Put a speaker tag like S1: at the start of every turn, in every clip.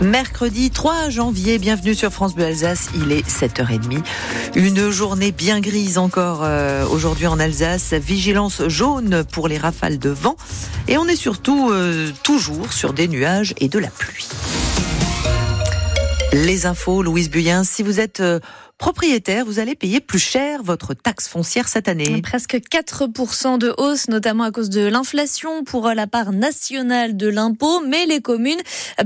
S1: Mercredi 3 janvier, bienvenue sur France Bleu Alsace, il est 7h30. Une journée bien grise encore euh, aujourd'hui en Alsace, vigilance jaune pour les rafales de vent et on est surtout euh, toujours sur des nuages et de la pluie. Les infos, Louise Buyen, si vous êtes euh, propriétaire, vous allez payer plus cher votre taxe foncière cette année.
S2: Presque 4% de hausse, notamment à cause de l'inflation pour la part nationale de l'impôt, mais les communes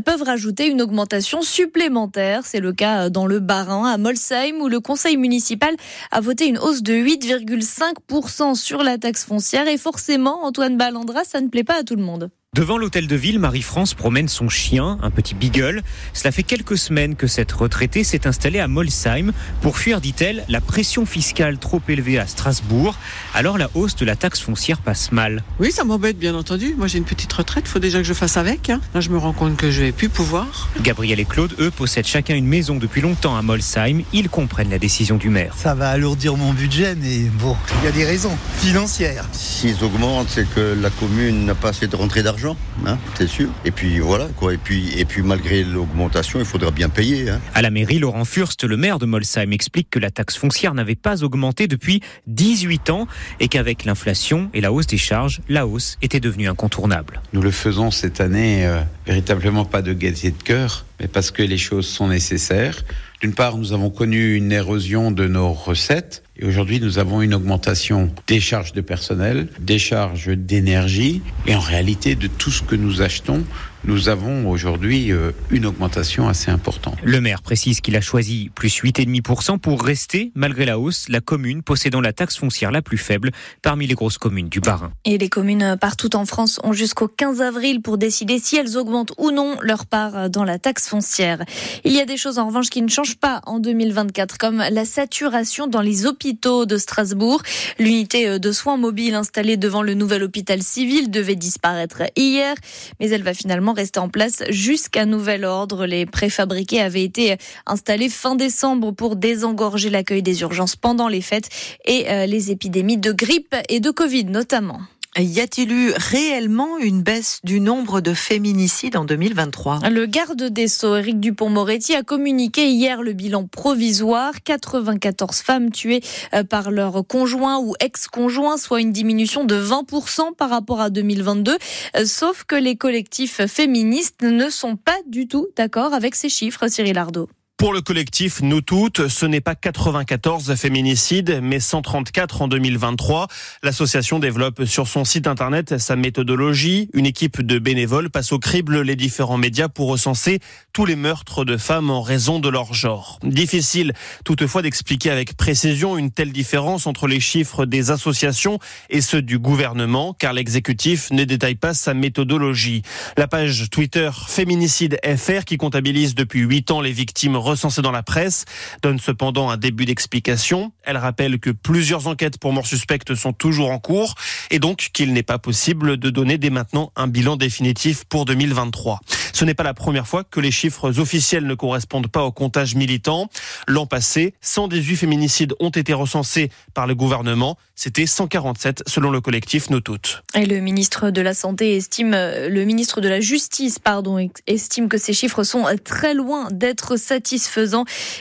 S2: peuvent rajouter une augmentation supplémentaire. C'est le cas dans le Bas-Rhin, à Molsheim, où le conseil municipal a voté une hausse de 8,5% sur la taxe foncière. Et forcément, Antoine Ballandra, ça ne plaît pas à tout le monde.
S3: Devant l'hôtel de ville, Marie-France promène son chien, un petit beagle. Cela fait quelques semaines que cette retraitée s'est installée à Molsheim pour fuir, dit-elle, la pression fiscale trop élevée à Strasbourg. Alors la hausse de la taxe foncière passe mal.
S4: Oui, ça m'embête bien entendu. Moi j'ai une petite retraite, il faut déjà que je fasse avec. Hein. Là je me rends compte que je vais plus pouvoir.
S3: Gabriel et Claude, eux, possèdent chacun une maison depuis longtemps à Molsheim. Ils comprennent la décision du maire.
S5: Ça va alourdir mon budget, mais bon, il y a des raisons financières.
S6: S'ils augmentent, c'est que la commune n'a pas assez de rentrée d'argent. Hein, c'est sûr. Et puis voilà quoi. Et puis et puis malgré l'augmentation, il faudra bien payer. Hein.
S3: À la mairie, Laurent Furst, le maire de Molsheim, explique que la taxe foncière n'avait pas augmenté depuis 18 ans et qu'avec l'inflation et la hausse des charges, la hausse était devenue incontournable.
S7: Nous le faisons cette année euh, véritablement pas de gaieté de cœur, mais parce que les choses sont nécessaires. D'une part, nous avons connu une érosion de nos recettes et aujourd'hui, nous avons une augmentation des charges de personnel, des charges d'énergie et en réalité de tout ce que nous achetons nous avons aujourd'hui euh, une augmentation assez importante.
S3: Le maire précise qu'il a choisi plus 8,5% pour rester, malgré la hausse, la commune possédant la taxe foncière la plus faible parmi les grosses communes du Bas-Rhin.
S2: Et les communes partout en France ont jusqu'au 15 avril pour décider si elles augmentent ou non leur part dans la taxe foncière. Il y a des choses en revanche qui ne changent pas en 2024, comme la saturation dans les hôpitaux de Strasbourg. L'unité de soins mobiles installée devant le nouvel hôpital civil devait disparaître hier, mais elle va finalement rester en place jusqu'à nouvel ordre. Les préfabriqués avaient été installés fin décembre pour désengorger l'accueil des urgences pendant les fêtes et euh, les épidémies de grippe et de Covid notamment.
S1: Y a-t-il eu réellement une baisse du nombre de féminicides en 2023
S2: Le garde des Sceaux, Éric Dupont-Moretti, a communiqué hier le bilan provisoire. 94 femmes tuées euh, par leur conjoint ou ex-conjoint, soit une diminution de 20% par rapport à 2022. Euh, sauf que les collectifs féministes ne sont pas du tout d'accord avec ces chiffres, Cyril Ardo.
S8: Pour le collectif Nous Toutes, ce n'est pas 94 féminicides, mais 134 en 2023. L'association développe sur son site internet sa méthodologie. Une équipe de bénévoles passe au crible les différents médias pour recenser tous les meurtres de femmes en raison de leur genre. Difficile toutefois d'expliquer avec précision une telle différence entre les chiffres des associations et ceux du gouvernement, car l'exécutif ne détaille pas sa méthodologie. La page Twitter Féminicide FR, qui comptabilise depuis 8 ans les victimes recensée dans la presse, donne cependant un début d'explication. Elle rappelle que plusieurs enquêtes pour mort suspecte sont toujours en cours et donc qu'il n'est pas possible de donner dès maintenant un bilan définitif pour 2023. Ce n'est pas la première fois que les chiffres officiels ne correspondent pas au comptage militant. L'an passé, 118 féminicides ont été recensés par le gouvernement. C'était 147 selon le collectif Nos Toutes.
S2: Et le ministre de la Santé estime, le ministre de la Justice, pardon, estime que ces chiffres sont très loin d'être satisfaisants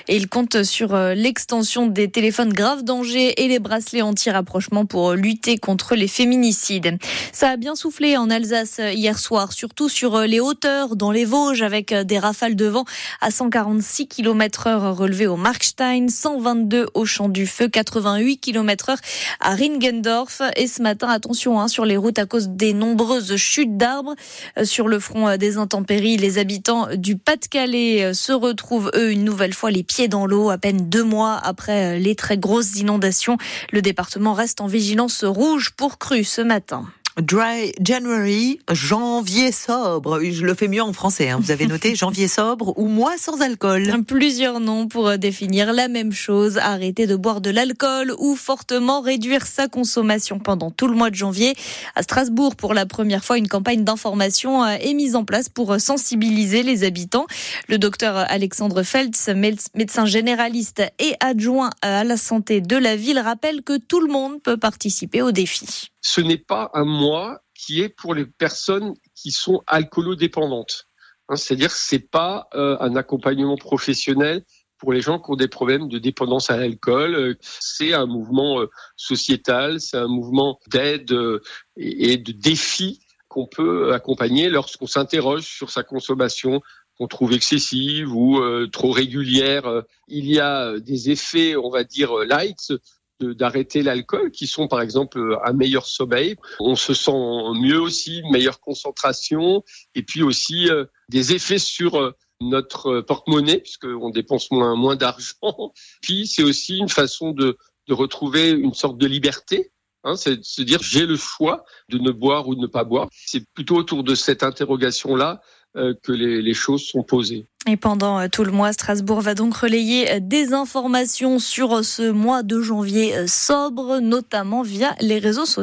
S2: et il compte sur euh, l'extension des téléphones grave danger et les bracelets anti-rapprochement pour lutter contre les féminicides. Ça a bien soufflé en Alsace hier soir, surtout sur euh, les hauteurs dans les Vosges avec euh, des rafales de vent à 146 km heure relevées au Markstein, 122 au Champ du Feu, 88 km heure à Ringendorf. Et ce matin, attention hein, sur les routes à cause des nombreuses chutes d'arbres. Sur le front des intempéries, les habitants du Pas-de-Calais se retrouvent eux une nouvelle fois les pieds dans l'eau à peine deux mois après les très grosses inondations. Le département reste en vigilance rouge pour crue ce matin.
S1: Dry January, janvier sobre. Je le fais mieux en français. Hein. Vous avez noté janvier sobre ou mois sans alcool.
S2: Plusieurs noms pour euh, définir la même chose. Arrêter de boire de l'alcool ou fortement réduire sa consommation pendant tout le mois de janvier. À Strasbourg, pour la première fois, une campagne d'information euh, est mise en place pour euh, sensibiliser les habitants. Le docteur Alexandre Feltz, médecin généraliste et adjoint à la santé de la ville, rappelle que tout le monde peut participer au défi
S9: ce n'est pas un mois qui est pour les personnes qui sont alcoolodépendantes. Hein, C'est-à-dire que c'est pas euh, un accompagnement professionnel pour les gens qui ont des problèmes de dépendance à l'alcool. Euh, C'est un mouvement euh, sociétal, c'est un mouvement d'aide et de défi qu'on peut accompagner lorsqu'on s'interroge sur sa consommation qu'on trouve excessive ou trop régulière. Il y a des effets, on va dire, light d'arrêter l'alcool qui sont par exemple euh, un meilleur sommeil. On se sent mieux aussi, une meilleure concentration et puis aussi euh, des effets sur euh, notre euh, porte-monnaie puisqu'on dépense moins, moins d'argent. Puis c'est aussi une façon de, de retrouver une sorte de liberté. Hein, c'est de se dire j'ai le choix de ne boire ou de ne pas boire. C'est plutôt autour de cette interrogation-là que les, choses sont posées.
S2: Et pendant euh, tout le mois, Strasbourg va donc relayer euh, des informations sur euh, ce mois de janvier euh, sobre, notamment via les réseaux sociaux.